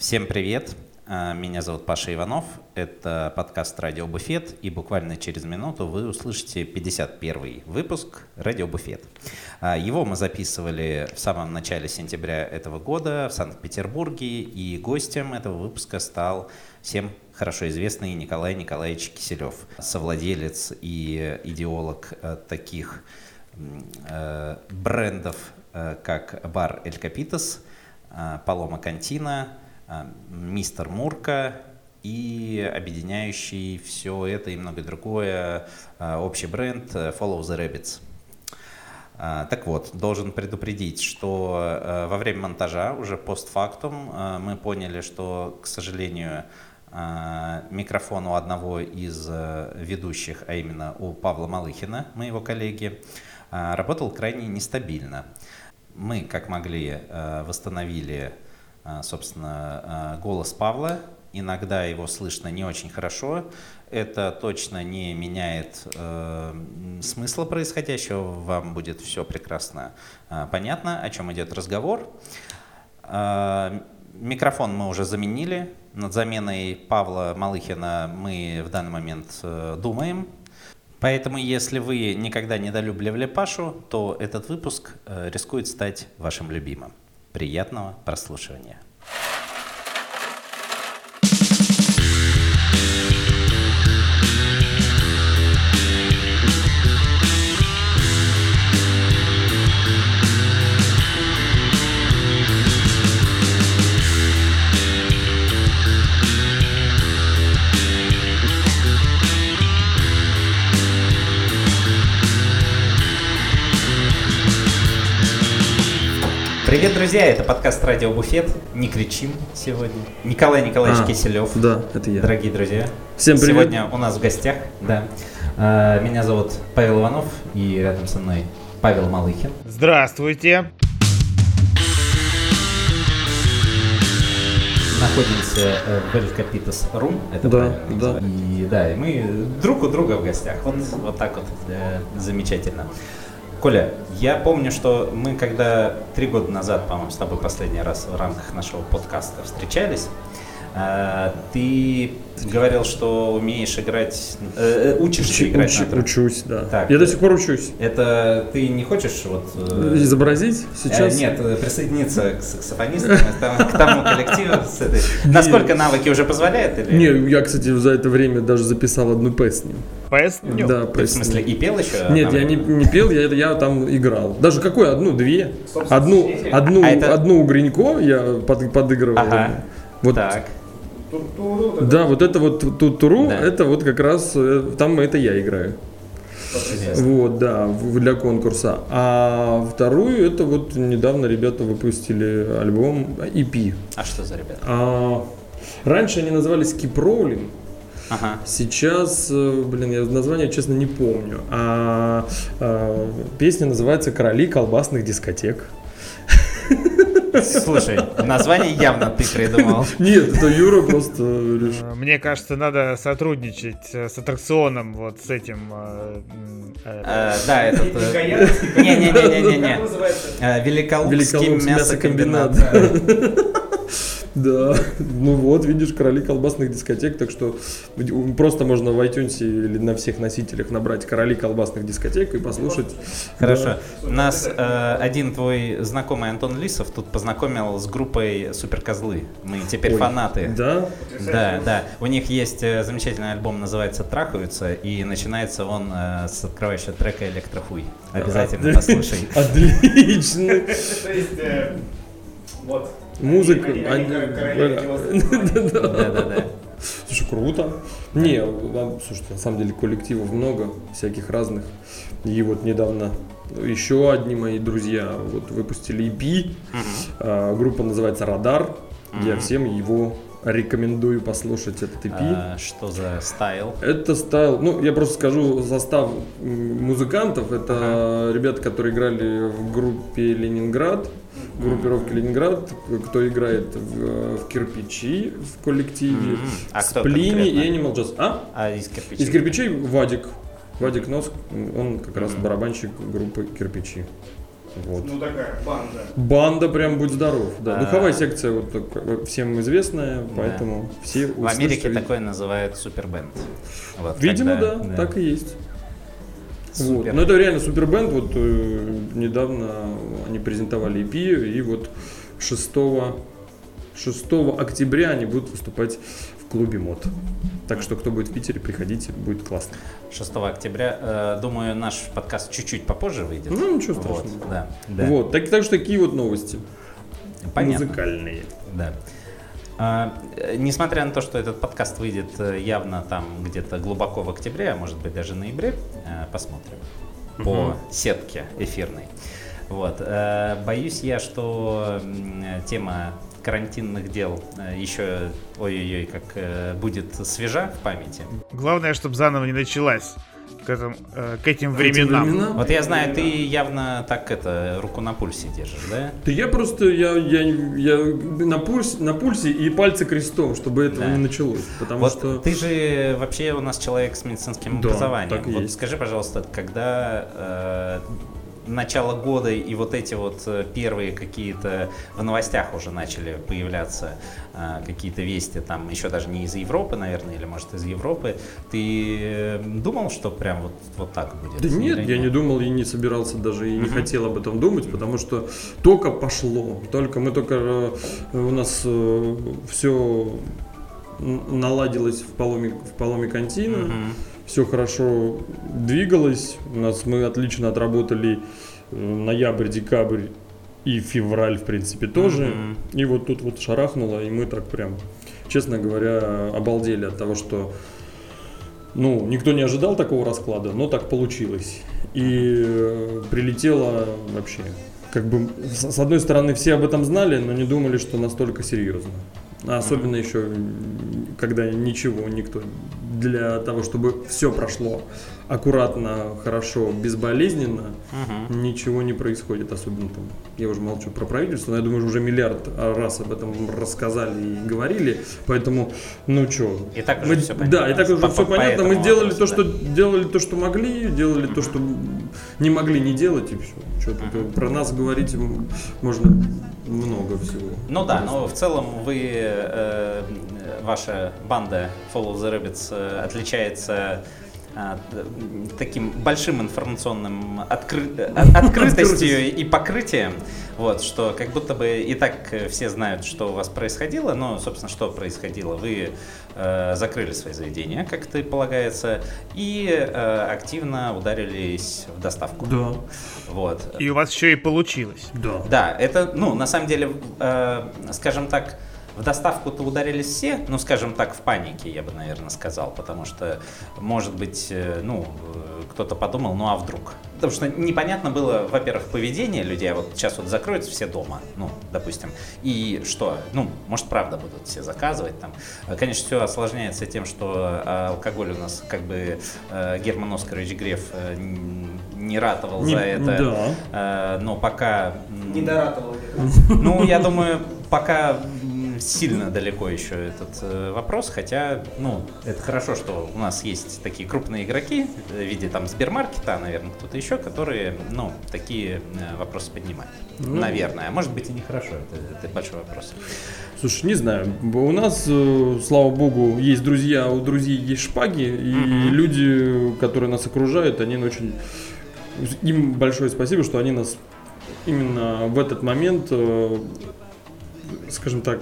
Всем привет! А, Меня зовут Паша Иванов. Это подкаст «Радио Буфет». И буквально через минуту вы услышите 51 выпуск «Радио Буфет». А, Его мы записывали в самом начале сентября этого года в Санкт-Петербурге. И гостем этого выпуска стал всем хорошо известный Николай Николаевич Киселев, совладелец и идеолог э, таких э, брендов, э, как бар «Эль Капитас», «Палома Кантина», «Мистер Мурка» и объединяющий все это и многое другое э, общий бренд э, «Follow the Rabbits». Так вот, должен предупредить, что э, во время монтажа, уже постфактум, э, мы поняли, что, к сожалению, э, микрофон у одного из э, ведущих, а именно у Павла Малыхина, моего коллеги, э, работал крайне нестабильно. Мы, как могли, э, восстановили, э, собственно, э, голос Павла. Иногда его слышно не очень хорошо. Это точно не меняет э, смысла происходящего. Вам будет все прекрасно э, понятно, о чем идет разговор. Э, Микрофон мы уже заменили. Над заменой Павла Малыхина мы в данный момент э, думаем. Поэтому, если вы никогда не недолюбливали Пашу, то этот выпуск э, рискует стать вашим любимым. Приятного прослушивания. Друзья! Это подкаст «Радио Буфет». Не кричим сегодня. Николай Николаевич А, Киселев. Да, это я. Дорогие друзья, Всем привет. сегодня у нас в гостях, да. А, Меня зовут Павел Иванов, и рядом со мной Павел Малыхин. Здравствуйте. Находимся э, в Capitas Room, это Да, правильно да. И да, и мы друг у друга в гостях. Вот, вот так вот э, замечательно. Коля, я помню, что мы когда три года назад, по-моему, с тобой последний раз в рамках нашего подкаста встречались, ты говорил, что умеешь играть, э, э, учишься Учу- играть учу- на трубе. учусь, да. Так. Я до сих пор учусь. Это ты не хочешь вот... э, Изобразить сейчас? Э, Нет, э, присоединиться к саксофонистам, к тому- коллективу. с этой- Насколько навыки уже позволяют? Или... Не, я, кстати, за это время даже записал одну песню. Поясню. Да, Ты в песню. смысле и пел еще? Нет, я не, не пел, я, я там играл. Даже какой? Одну, две? Одну, одну, А одну у Гринько я под- подыгрывал. Ага. Вот, Так. Да, вот это вот тут туру, Да. это вот как раз э, там это я играю. Интересно. Вот, да, для конкурса. А вторую это вот недавно ребята выпустили альбом EP. А что за ребята? А, раньше они назывались Keep Rolling. Ага. Сейчас, э, блин, я название, честно, не помню. А, а, песня называется «Короли колбасных дискотек». Слушай, название явно ты придумал. Нет, это Юра просто решил. Э, Мне кажется, надо сотрудничать э, с аттракционом, вот с этим. э, э, Да, этот... э, Не-не-не-не-не. Э, Великолукский Великолукский мясокомбинат. Да, ну вот, видишь, короли колбасных дискотек, так что просто можно в iTunes или на всех носителях набрать короли колбасных дискотек и послушать. Хорошо. Нас э, один твой знакомый Антон Лисов тут познакомил с группой Суперкозлы. Мы теперь Ой, фанаты. Да, Да, да. У них есть э, замечательный альбом, называется «Трахаются», и начинается он э, с открывающего трека «Электрофуй». Обязательно послушай. отлично. То есть, э, вот. Музыка. Они, Да-да-да. Слушай, круто. Не, слушайте, на самом деле коллективов много, всяких разных. И вот недавно еще одни мои друзья вот выпустили EP. А, группа называется Радар. Я всем его рекомендую послушать этот EP. А, Что за стайл? Это стайл, ну я просто скажу состав музыкантов. Это ребята, которые играли в группе Ленинград, в группировке Ленинград, кто играет в, в кирпичи в коллективе, Мгм. А Сплини и? Animal Jazz. А? А из кирпичей? Из кирпичей Вадик. Вадик Нос, он как раз барабанщик группы кирпичи. Вот. Ну такая банда. Банда прям будь здоров. Да. А. Духовая секция вот так, всем известная, поэтому все В Америке такое называют супербенд. Вот, Видимо, когда- да, так и есть. Вот. Супер. Но это реально супербенд. Вот э, недавно они презентовали EP, и вот 6, 6 октября они будут выступать в клубе МОД. Так что, кто будет в Питере, приходите, будет классно. 6 октября. Э, Думаю, наш подкаст чуть-чуть попозже выйдет. Ну, ничего Вот, страшного. да, да. Вот, так, так что такие вот новости. Понятно. Музыкальные. Да. А, несмотря на то, что этот подкаст выйдет э, явно там где-то глубоко в октябре, а может быть даже ноябре, э, посмотрим по сетке эфирной. Вот. э, Боюсь я, что тема карантинных дел еще, ой-ой-ой, как будет свежа в памяти. Главное, чтобы заново не началась к, этим, э, к этим временам. временам? Вот я знаю, ты явно так это руку на пульсе держишь, да? Да я просто, я, я, я на, пульсе, на пульсе и пальцы крестом, чтобы этого Да. не началось. Потому Вот что... ты же вообще у нас человек с медицинским Да, образованием. так вот есть. скажи, пожалуйста, когда э, начало года и вот эти вот э, первые какие-то в новостях уже начали появляться э, какие-то вести, там еще даже не из Европы, наверное, или может из Европы, ты э, думал, что прям вот, вот так будет? Да нет, я не думал и не собирался даже и не хотел об этом думать, потому что только пошло, только мы только у нас все наладилось в поломе в поломе контина, Мгм. Все хорошо двигалось, у нас мы отлично отработали э, ноябрь, декабрь и февраль в принципе тоже, Мгм. и вот тут вот шарахнуло, и мы так прям, честно говоря, обалдели от того, что ну, никто не ожидал такого расклада, но так получилось. И э, прилетело вообще. Как бы, с одной стороны, все об этом знали, но не думали, что настолько серьезно. А особенно еще, когда ничего, никто для того, чтобы все прошло аккуратно, хорошо, безболезненно, Мгм. ничего не происходит, особенно там. Я уже молчу про правительство, но я думаю, уже миллиард раз об этом рассказали и говорили, поэтому, ну что, И так уже мы, все понятно. Да, и так уже По- все по- понятно. по Мы вопросу, то, что делали то, что могли, делали то, что не могли не делать, и все. Что тут про нас говорить можно много всего. Ну да, но в целом вы, э, ваша банда Follow the Rabbits э, отличается э, таким большим информационным откры- э, открытостью и покрытием, вот, что как будто бы и так все знают, что у вас происходило, но, собственно, что происходило? Вы закрыли свои заведения, как это и полагается, и э, активно ударились в доставку. Да, Вот. И у вас еще и получилось. да. Да, это, ну, на самом деле, э, скажем так, в доставку-то ударились все, ну, скажем так, в панике, я бы, наверное, сказал, потому что, может быть, э, ну, э, кто-то подумал, ну, а вдруг? Потому что непонятно было, во-первых, поведение людей, а вот сейчас вот закроются все дома, ну, допустим, и что? Ну, может, правда будут все заказывать там. Э, Конечно, все осложняется тем, что алкоголь у нас, как бы, Герман Оскарович Греф не ратовал Не- за это, да. Но пока... Не доратовал. ну, я думаю, пока сильно далеко еще этот э, вопрос, хотя, ну, это хорошо, что у нас есть такие крупные игроки в виде там Сбермаркета, наверное, кто-то еще, которые, ну, такие э, вопросы поднимают. Ну. Наверное. А может быть и нехорошо, это, это большой вопрос. Слушай, не знаю, у нас, э, слава богу, есть друзья, у друзей есть шпаги, и Мгм. люди, которые нас окружают, они очень... Им большое спасибо, что они нас именно в этот момент, скажем так,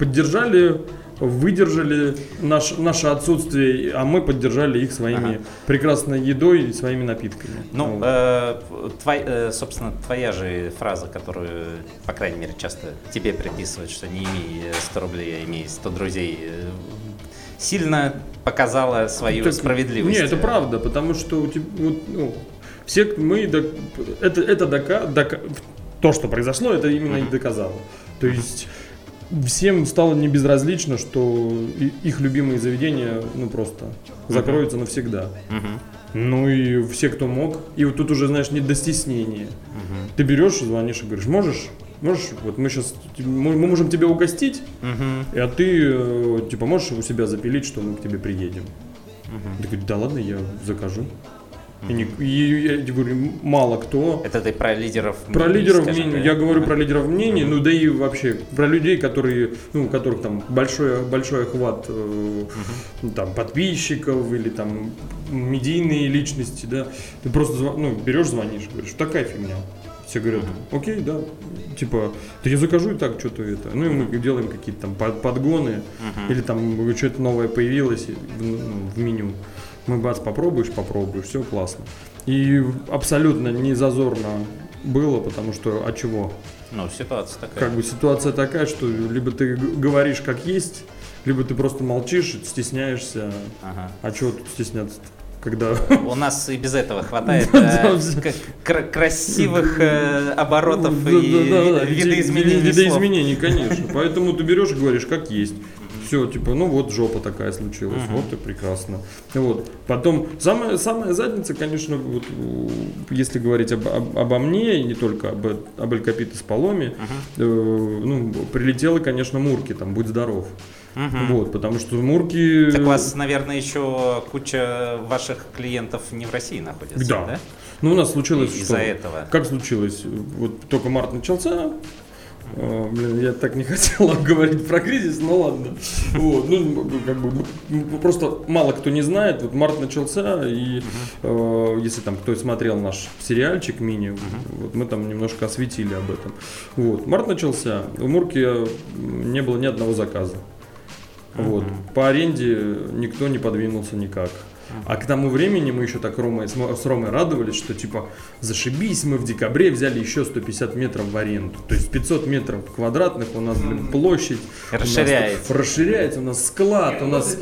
поддержали, выдержали наш, наше отсутствие, а мы поддержали их своими Ага. прекрасной едой и своими напитками. Ну, Вот. э, твой- э, собственно, твоя же фраза, которую, по крайней мере, часто тебе приписывают, что не имей э, 100 рублей, а имей 100 друзей, э, сильно показала свою Так, справедливость. Не, это правда, потому что у тебя, вот, ну, все мы, это, это дока- дока- то, что произошло, это именно и доказало. То есть всем стало не безразлично, что их любимые заведения, ну просто закроются навсегда. Мгм, Ну и все, кто мог. И вот тут уже, знаешь, не до стеснения. мгм, Ты берешь, звонишь и говоришь, можешь, можешь, вот мы сейчас, мы, мы можем тебя угостить, мгм, а ты, э, типа, можешь у себя запилить, что мы к тебе приедем. мгм. Я говорю, да ладно, я закажу. И, не- и я говорю, мало кто. Это ты про лидеров Про мнений, лидеров мнений, я говорю про лидеров мнений, ну да и вообще про людей, которые, ну, у которых там большой, большой охват э, ну, там, подписчиков или там медийные личности, да. Ты просто ну, берешь, звонишь, говоришь, такая фигня. Все говорят, окей, да, типа, да я закажу и так что-то это. Ну и мы делаем какие-то там под- подгоны, или там что-то новое появилось в, ну, в меню. Мы бац, попробуешь, попробуешь, все классно. И абсолютно не зазорно было, потому что, а чего? Ну, ситуация такая. Как бы ситуация такая, что либо ты говоришь как есть, либо ты просто молчишь, стесняешься. Ага. А чего тут стесняться когда... У нас и без этого хватает к- красивых э, оборотов и видоизменений видоизменений, конечно. Поэтому ты берешь и говоришь, как есть. Все, типа, ну вот жопа такая случилась, Мгм. вот и прекрасно. Вот. Потом, самая, самая задница, конечно, вот, если говорить об- об- обо мне, и не только об, об Эль Капите с Паломе, э, ну, прилетела, конечно, Мурки, там, будь здоров. Мгм. Вот, потому что Мурки... Так у вас, наверное, еще куча ваших клиентов не в России находится, Да. да? Ну, у нас случилось. Из-за этого. Как случилось? Вот только март начался. А, блин, я так не хотел говорить про кризис, но ладно. Вот, ну, как бы, ну, просто мало кто не знает. Вот март начался, и э, если там кто смотрел наш сериальчик мини, вот мы там немножко осветили об этом. Вот, март начался, в Мурке м, не было ни одного заказа. Вот. По аренде никто не подвинулся никак. А к тому времени мы еще так Ромой, с Мо- с Ромой радовались, что типа зашибись, мы в декабре взяли еще 150 метров в аренду. То есть 500 метров квадратных у нас, блин, площадь. у нас Расширяется. расширяется, у нас склад, у Ну, нас...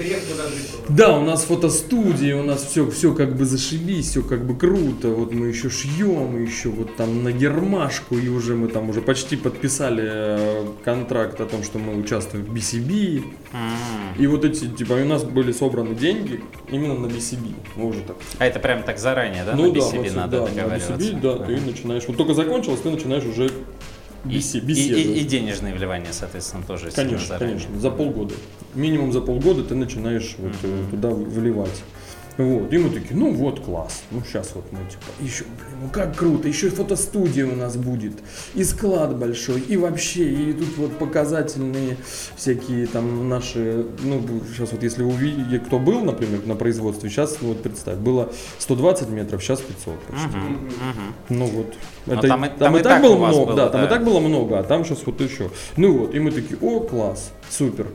Да, у нас фотостудия, у нас все, все как бы зашибись, все как бы круто. Вот мы еще шьем, еще вот там на гермашку, и уже мы там уже почти подписали э, контракт о том, что мы участвуем в BCB. И вот эти, типа, у нас были собраны деньги именно на BCB. Мы уже так. А это прям так заранее, да? ну на да, BCB вот, надо да, на договариваться. BCB, да, ты Ага. начинаешь. Вот только закончилось, ты начинаешь уже И, беси- и- беседовать. и- и денежные вливания, соответственно, тоже Конечно, конечно, за полгода. Минимум за полгода ты начинаешь вот, э, туда вливать. Вот, и мы такие, ну вот, класс, ну сейчас вот мы типа, еще, блин, ну как круто, еще и фотостудия у нас будет, и склад большой, и вообще, и тут вот показательные всякие там наши, ну сейчас вот если увидите, кто был, например, на производстве, сейчас, ну вот представь, было 120 метров, сейчас 500 почти. Мгм, мгм. Ну вот. Но там и- там и и так так было много, было, да, там да. и так было много, а там сейчас вот еще. Ну вот, и мы такие, о, класс, супер.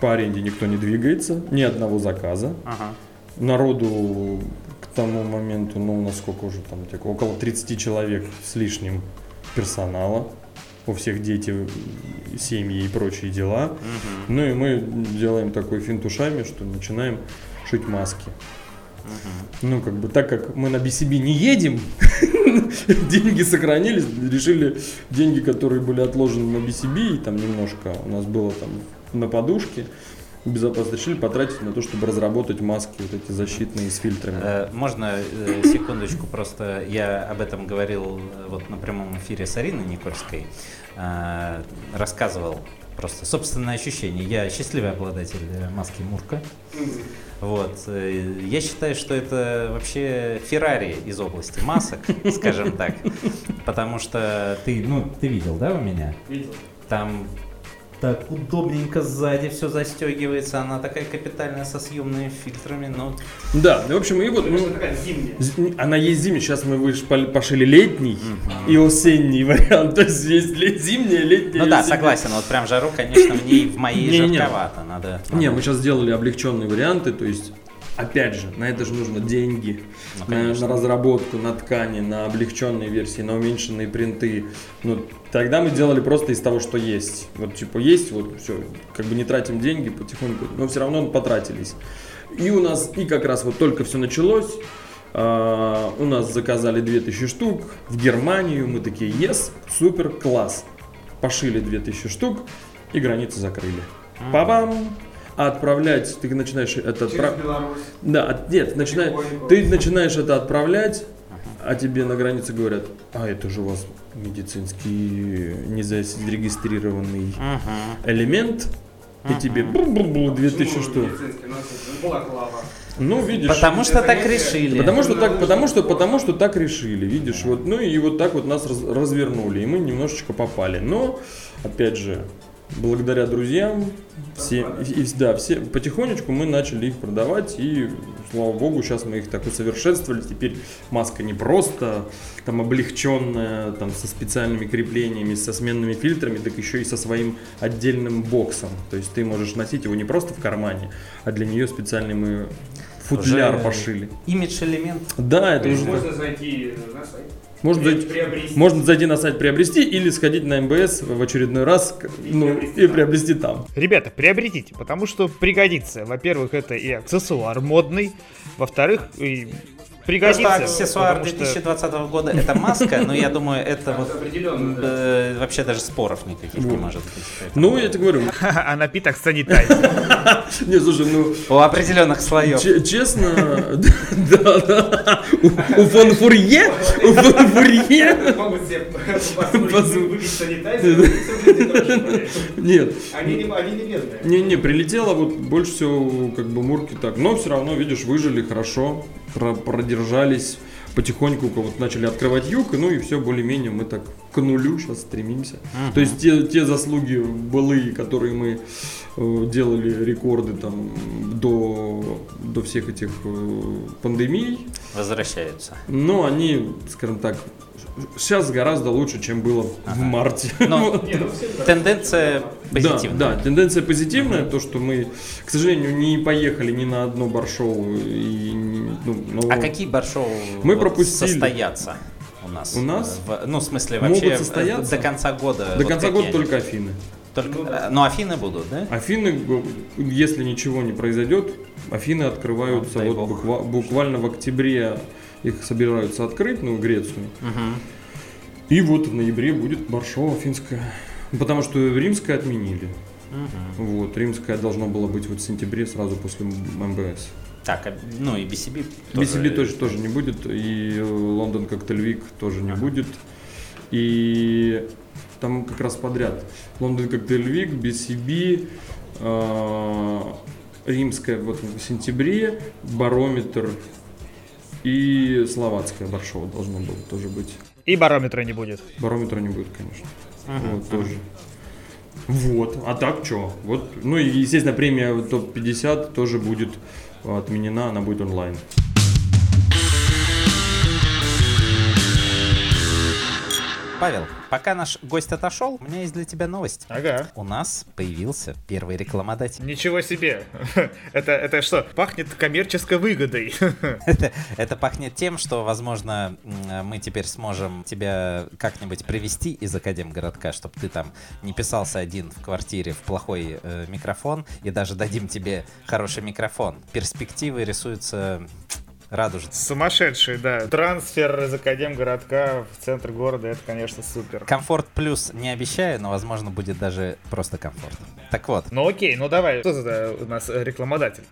По аренде никто не двигается, ни одного заказа. Ага. Народу к тому моменту, ну, у нас сколько уже там, так, около 30 человек с лишним персонала. У всех дети, семьи и прочие дела. Мгм. Ну и мы делаем такой финт ушами, что начинаем шить маски. Мгм. Ну, как бы, так как мы на BCB не едем, деньги сохранились, решили деньги, которые были отложены на BCB, и там немножко у нас было там на подушке, безопасно решили потратить на то, чтобы разработать маски вот эти защитные с фильтрами. Э, Можно э, секундочку, просто я об этом говорил э, вот на прямом эфире с Ариной Никольской, рассказывал просто собственное ощущение. Я счастливый обладатель маски Мурка. Вот. Я считаю, что это вообще Феррари из области масок, скажем так. Потому что ты, ну, ты видел, да, у меня? Видел. Там так удобненько сзади все застегивается, она такая капитальная со съемными фильтрами, ну, Да, в общем, и вот, ну, зимняя. она есть зимняя, сейчас мы выш- пол- пошили летний и осенний вариант, то есть есть зимняя, летняя Ну и да, осенняя. согласен. Вот прям жару, конечно, в ней в моей жарковато. Надо. Не, надо- мы сейчас сделали облегченные варианты, то есть, опять же, на это же нужно деньги, Ну, на, на разработку, на ткани, на облегченные версии, на уменьшенные принты. Ну, тогда мы делали просто из того, что есть. Вот, типа, есть, вот, все, как бы не тратим деньги потихоньку, но все равно потратились. И у нас, и как раз вот только все началось, а, у нас заказали 2000 штук в Германию, мы такие, ес, супер, класс. Пошили 2000 штук и границы закрыли. Па-бам! А отправлять, ты начинаешь это отправлять. Да, нет, Потихоньку. ты начинаешь это отправлять, а тебе на границе говорят, а это же у вас медицинский незарегистрированный Мгм. элемент, и тебе бу-бу-бу, 2000 Ну, штук. медицинский, ну, балаклава. Ну, видишь. Потому что так решили. Потому что так, потому что, потому что так решили, видишь, вот, ну и вот так вот нас раз- развернули, и мы немножечко попали. Но, опять же, благодаря друзьям, все, и, и- да, все, потихонечку мы начали их продавать, и, слава богу, сейчас мы их так усовершенствовали, теперь маска не просто там облегченная, там со специальными креплениями, со сменными фильтрами, так еще и со своим отдельным боксом. То есть ты можешь носить его не просто в кармане, а для нее специальный мы футляр Уже пошили. Имидж-элемент. Да, это уже можно зайти на сайт, можно при- зайти, приобрести. можно зайти на сайт приобрести или сходить на МБС в очередной раз И ну, приобрести и там. приобрести там. Ребята, приобретите, потому что пригодится. Во-первых, это и аксессуар модный. Во-вторых, и пригодится. Просто аксессуар потому что- 2020 года это маска, но я думаю, это вот э, вообще даже споров никаких не может быть. Ну, я тебе говорю, А напиток санитайзер. не, слушай, ну, У определенных слоев. че- честно, да, да, у, у фон Фурье, у фон Фурье, Могут себе позволить хорошо. нет, Они не, бедные. Не-не, прилетело вот больше всего как бы мурки так. Но все равно, видишь, выжили хорошо, про- продержались. Потихоньку вот начали открывать юг, ну и все более-менее мы так к нулю сейчас стремимся. То есть те, те заслуги былые, которые мы э, делали рекорды там до, до всех этих э, пандемий, Возвращаются. но они, скажем так, сейчас гораздо лучше, чем было в марте. Но ну тенденция Да, позитивная. Да, тенденция позитивная, то, что мы, к сожалению, не поехали ни на одно баршоу. И, ну, но А какие баршоу Мы вот пропустили. состоятся у нас? У нас? В- ну, в смысле, Могут вообще э, состояться? до конца года. До вот конца года они? только Афины. Только, Ну да. э, Но Афины будут, да? Афины, если ничего не произойдет, Афины открываются Ну, вот бог. буква- буквально в октябре их собираются открыть, ну, Грецию. Мгм. И вот в ноябре будет Баршова финская. Потому что римская отменили. Мгм. Вот, римская должна была быть вот в сентябре, сразу после МБС. Так, а, ну и BCB BCB тоже, тоже не будет, и э, Лондон Коктейль Вик тоже не Ага. будет. И там как раз подряд. Лондон Коктейль Вик, BCB, э, Римская вот в сентябре, Барометр и Словацкая Баршова должно было тоже быть. И барометра не будет. Барометра не будет, конечно. Мгм. Вот тоже. Вот, а так что? Вот, ну и естественно премия топ-50 тоже будет отменена, она будет онлайн. Павел, пока наш гость отошел, у меня есть для тебя новость. Ага. У нас появился первый рекламодатель. Ничего себе. Это, это что, пахнет коммерческой выгодой. Это, это пахнет тем, что, возможно, мы теперь сможем тебя как-нибудь привести из Академгородка, чтобы ты там не писался один в квартире в плохой э, микрофон, и даже дадим тебе хороший микрофон. Перспективы рисуются радужные. Сумасшедший, да. Трансфер из Академгородка в центр города, это, конечно, супер. Комфорт плюс не обещаю, но, возможно, будет даже просто комфорт. Так вот, Ну окей, ну давай, что за у нас э, рекламодатель?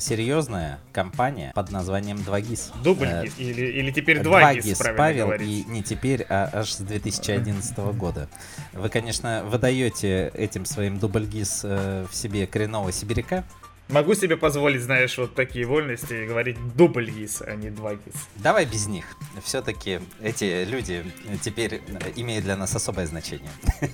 серьезная компания под названием 2GIS. Дубль Э, или, или теперь два гис, 2GIS, правильно Павел, говорить. и не теперь, а аж с 2011 года. Вы, конечно, выдаете этим своим дубль ГИС э, в себе коренного сибиряка. Могу себе позволить, знаешь, вот такие вольности и говорить дубль гис, а не два гис. Давай без них. Все-таки эти люди теперь имеют для нас особое значение.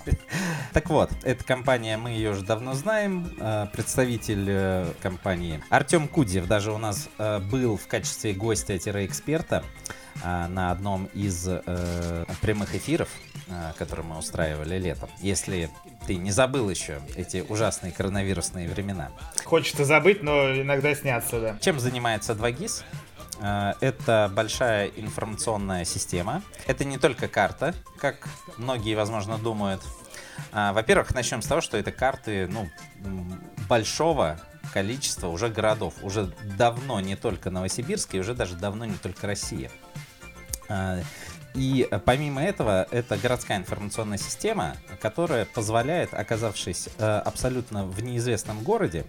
Так вот, эта компания, мы ее уже давно знаем. Э, Представитель э, компании Артем Кудзев даже у нас э, был в качестве гостя-эксперта на одном из э, прямых эфиров, э, которые мы устраивали летом. Если ты не забыл еще эти ужасные коронавирусные времена. Хочется забыть, но иногда снятся, да. Чем занимается 2GIS? Э, Это большая информационная система. Это не только карта, как многие, возможно, думают. А, Во-первых, начнем с того, что это карты ну, большого количества уже городов. Уже давно не только Новосибирск, и уже даже давно не только Россия. А, И помимо этого, это городская информационная система, которая позволяет, оказавшись э, абсолютно в неизвестном городе,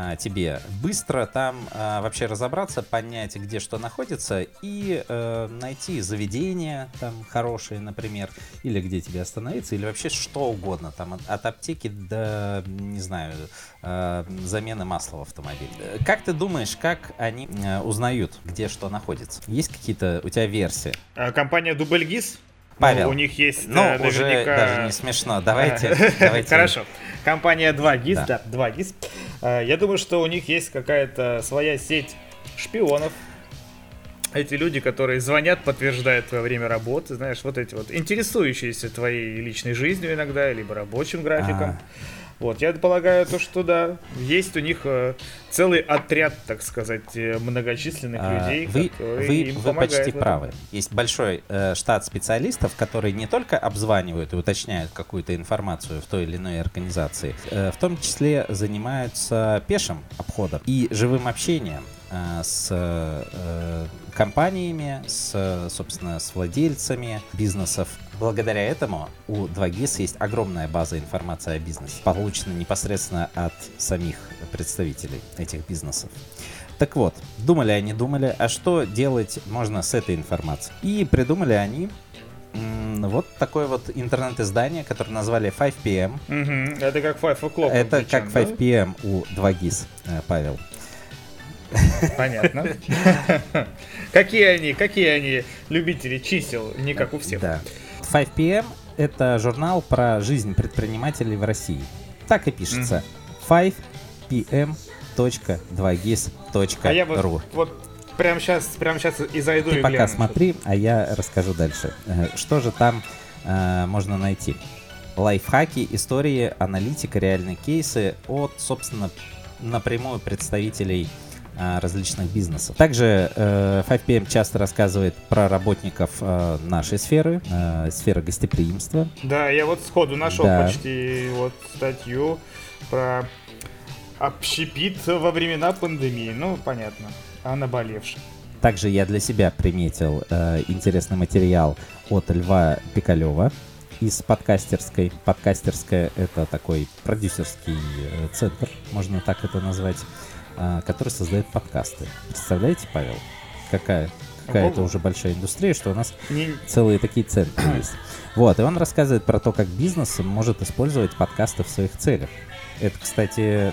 а, тебе быстро там а, вообще разобраться, понять, где что находится, и э, найти заведение там хорошее, например, или где тебе остановиться, или вообще что угодно, там от, от аптеки до, не знаю, э, замены масла в автомобиле. Э, Как ты думаешь, как они э, узнают, где что находится? Есть какие-то у тебя версии? А, Компания Дубльгиз. Павел, Ну, у них есть Ну, э, уже наверняка... даже не смешно. Давайте, давайте. Хорошо. Компания 2GIS, Да. да, 2GIS. Э, Я думаю, что у них есть какая-то своя сеть шпионов. Эти люди, которые звонят, подтверждают твое время работы, знаешь, вот эти вот интересующиеся твоей личной жизнью иногда, либо рабочим графиком. А. Вот, я полагаю, то, что да, есть у них э, целый отряд, так сказать, э, многочисленных А, людей, Вы, которые вы, им вы помогают почти правы. Есть большой э, штат специалистов, которые не только обзванивают и уточняют какую-то информацию в той или иной организации, э, в том числе занимаются пешим обходом и живым общением с э, компаниями, с, э, собственно, с владельцами бизнесов. Благодаря этому у 2GIS есть огромная база информации о бизнесе, получена непосредственно от самих представителей этих бизнесов. Так вот, думали они, думали, а что делать можно с этой информацией? И придумали они вот такое вот интернет-издание, которое назвали 5PM. Мгм, Это как Five O'Clock. Это англичан, как да? 5PM у 2GIS, э, Павел. Понятно. Какие они, какие они любители чисел, не как у всех. Да. 5PM — это журнал про жизнь предпринимателей в России. Так и пишется. 5pm.2gis.ru А я вот, вот прямо сейчас, прямо сейчас и зайду Ты и пока гляну. смотри, а я расскажу дальше. Э, Что же там э, можно найти? Лайфхаки, истории, аналитика, реальные кейсы от, собственно, напрямую представителей различных бизнесов. Также э, 5PM часто рассказывает про работников э, нашей сферы, э, сферы гостеприимства. Да, я вот сходу нашел Да. почти вот статью про общепит во времена пандемии. Ну, понятно. О наболевшем. Также я для себя приметил э, интересный материал от Льва Пикалева из подкастерской. Подкастерская — это такой продюсерский э, центр, можно так это назвать, э, который создает подкасты. Представляете, Павел? Какая, какая-то уже большая индустрия, что у нас Не- целые такие центры есть. Вот, и он рассказывает про то, как бизнес может использовать подкасты в своих целях. Это, кстати,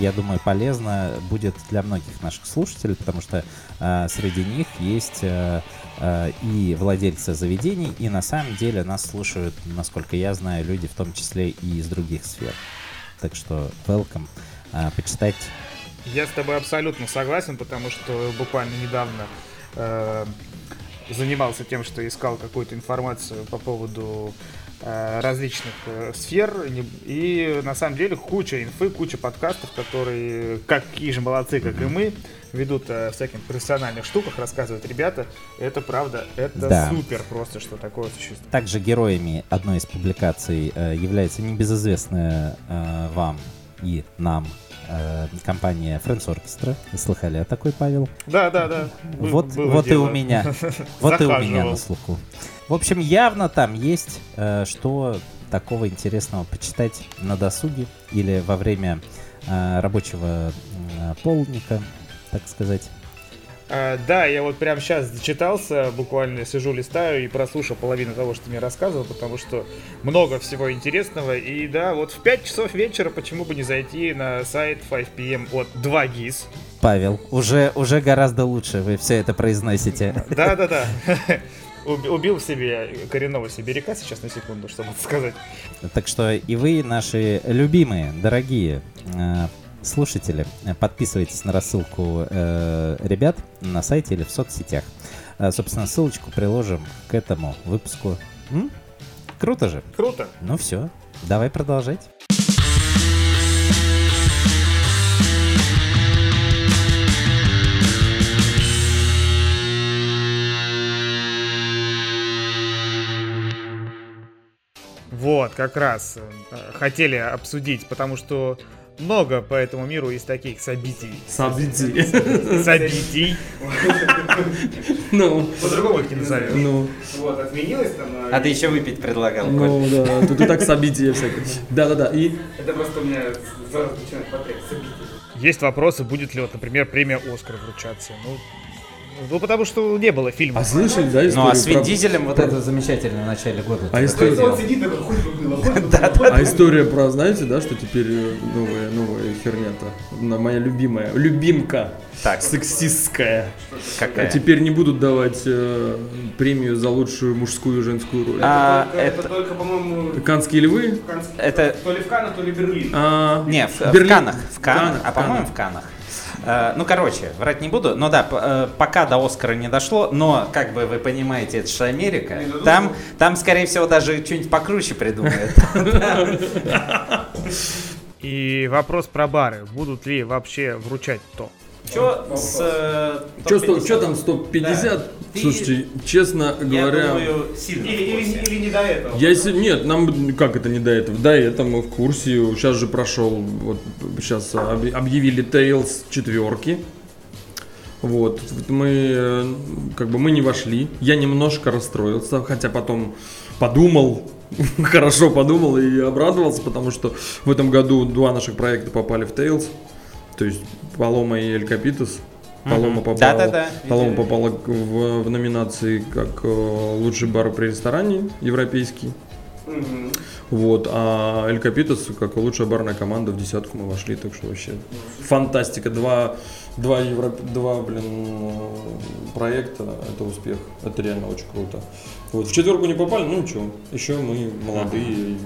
я думаю, полезно будет для многих наших слушателей, потому что э, среди них есть э, э, и владельцы заведений, и на самом деле нас слушают, насколько я знаю, люди в том числе и из других сфер. Так что welcome. Э, почитать Я с тобой абсолютно согласен, потому что буквально недавно э, занимался тем, что искал какую-то информацию по поводу э, различных э, сфер. И на самом деле куча инфы, куча подкастов, которые, как такие же молодцы, как и мы, ведут о всяких профессиональных штуках, рассказывают ребята. Это правда, это Да. супер просто, что такое существует. Также героями одной из публикаций э, является небезызвестная э, вам и нам э, компания Friends Orchestra. Слыхали о такой, Павел? Да, да, да. Вот было вот и у меня. Вот и у меня на слуху. В общем, явно там есть э, что такого интересного почитать на досуге или во время э, рабочего э, полдника, так сказать. А, да, я вот прямо сейчас зачитался, буквально сижу, листаю и прослушал половину того, что ты мне рассказывал, потому что много всего интересного. И да, вот в 5 часов вечера почему бы не зайти на сайт 5pm от 2GIS. Павел, уже, уже гораздо лучше вы все это произносите. Да-да-да. Уби- Убил в себе коренного сибиряка сейчас на секунду, чтобы это сказать. Так что и вы, наши любимые, дорогие э, слушатели, э, подписывайтесь на рассылку э, ребят на сайте или в соцсетях. Э, собственно, ссылочку приложим к этому выпуску. М? Круто же. Круто. Ну все, давай продолжать. Вот, как раз э, хотели обсудить, потому что много по этому миру есть таких событий. Событий. Событий. Ну, По-другому их не назовешь. ну, Вот, отменилось там. а, А ты еще выпить предлагал, Коль. ну, да, тут и так события всякие. Да-да-да, и Это просто у меня сразу начинает. События. Есть вопросы, будет ли, вот, например, премия Оскар вручаться. Ну, ну, потому что не было фильма. А слышали, да, историю Ну а с Вин про- Дизелем вот это замечательно в начале года. А ты история-. Он сидит такой, было. Да, А история про, знаете, да, что теперь э, новая, новая херня-то? На- Моя любимая, любимка, Так, сексистская. А какая? теперь не будут давать э, премию за лучшую мужскую и женскую роль. А, Только- это это- только, по-моему, Канские львы? в Канс- Это- то ли в Каннах, то ли в Берлине. А, Не, в, в Берлин. Канах. В Канах, Канах, а по-моему в Канах. Э, ну, короче, врать не буду. Но да, э, пока до Оскара не дошло, но, как бы вы понимаете, это же Америка. Там, там, скорее всего, даже что-нибудь покруче придумают. И вопрос про бары. Будут ли вообще вручать то? Что с э, топ-50? там 150? Да. Слушайте, честно Я говоря... думаю, сильно Или, или, или не до этого. Я если... Нет, нам как это не до этого? До этого мы в курсе. Сейчас же прошел, вот сейчас объ- объявили Tales четверки. Вот, вот мы э, как бы мы не вошли. Я немножко расстроился, хотя потом подумал, хорошо подумал и обрадовался, потому что в этом году два наших проекта попали в Tales. То есть Палома и Эль Капитас. Палома Мгм. попала, Да-да-да, Палома видели. попала к- в, в номинации как э, лучший бар при ресторане европейский. Мгм. Вот, а Эль Капитас, как лучшая барная команда, в десятку мы вошли, так что вообще фантастика. Два, два, евро, два блин, проекта, это успех, это реально очень круто. Вот, в четверку не попали, ну ничего, еще мы молодые и,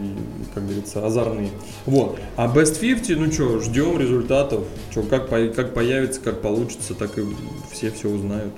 как говорится, озорные. Вот, а Best 50, ну что, ждем результатов, что, как, как появится, как получится, так и все все узнают.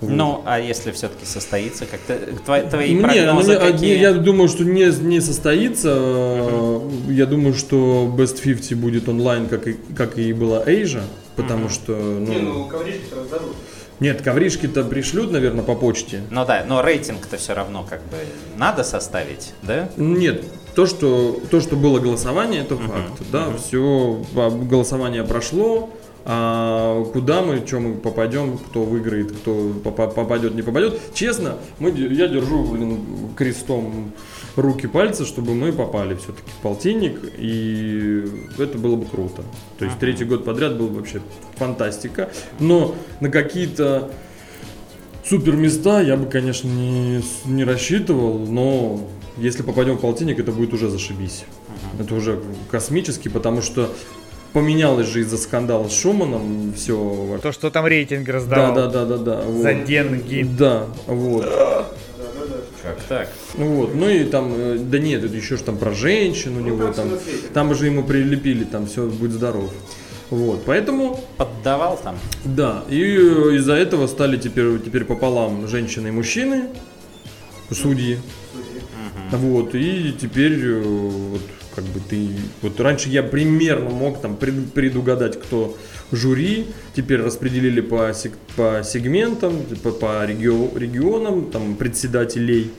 Ну, а если все-таки состоится, как-то твои, твои Не, прогнозы не, а, какие? не, я думаю, что не, не состоится. Э, Я думаю, что Best 50 будет онлайн, как и, как и была Asia, потому что, ну, Не, ну ковришки-то раздадут. нет, ковришки-то пришлют, наверное, по почте. Ну да, но рейтинг-то все равно как бы надо составить, да? Нет, то, что, то, что было голосование, это факт. Да, все, голосование прошло. А куда мы, что мы попадем, кто выиграет, кто попа- попадет, не попадет. Честно, мы, я держу блин, крестом руки, пальцы, чтобы мы попали все-таки в полтинник, и это было бы круто. То есть третий год подряд был бы вообще фантастика. Но на какие-то супер места я бы, конечно, не, не рассчитывал, но если попадем в полтинник, это будет уже зашибись. Это уже космически, потому что поменялось же из-за скандала с Шуманом все. То, что там рейтинг Да, раздавал да, да, да, да. за вот. деньги. Да, вот. Как так? Ну вот, ну и там, э, да нет, это еще ж там про женщин у него там там, же ему прилепили, там все, будь здоров. Вот, поэтому, Поддавал там? да, и э, из-за этого стали теперь, теперь пополам женщины и мужчины, судьи. Вот, и теперь э, вот как бы ты... Вот раньше я примерно мог там пред- предугадать, кто жюри, теперь распределили по, сек- по сегментам, по, по регио- регионам, там, председателей,